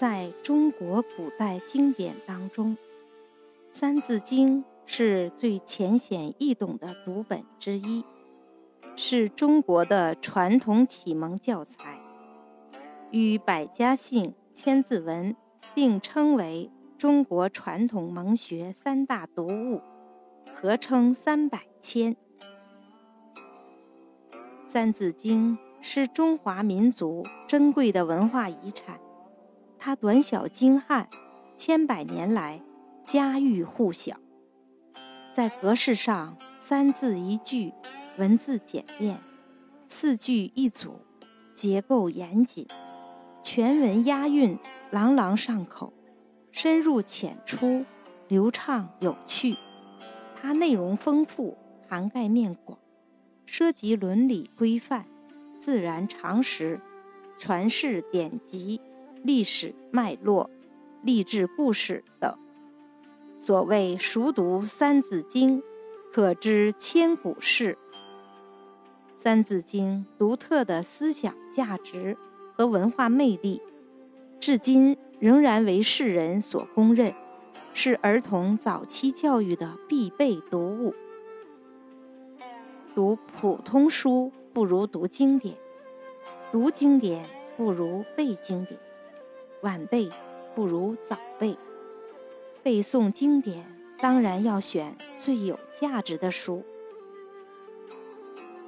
在中国古代经典当中，《三字经》是最浅显易懂的读本之一，是中国的传统启蒙教材，与百家姓、千字文并称为中国传统蒙学三大读物，合称“三百千”。《三字经》是中华民族珍贵的文化遗产。它短小精悍，千百年来家喻户晓。在格式上，三字一句，文字简练；四句一组，结构严谨；全文押韵，朗朗上口，深入浅出，流畅有趣。它内容丰富，涵盖面广，涉及伦理规范、自然常识、传世典籍。历史脉络、励志故事等。所谓熟读《三字经》，可知千古事。《三字经》独特的思想价值和文化魅力，至今仍然为世人所公认，是儿童早期教育的必备读物。读普通书不如读经典，读经典不如背经典。晚背不如早背，背诵经典当然要选最有价值的书。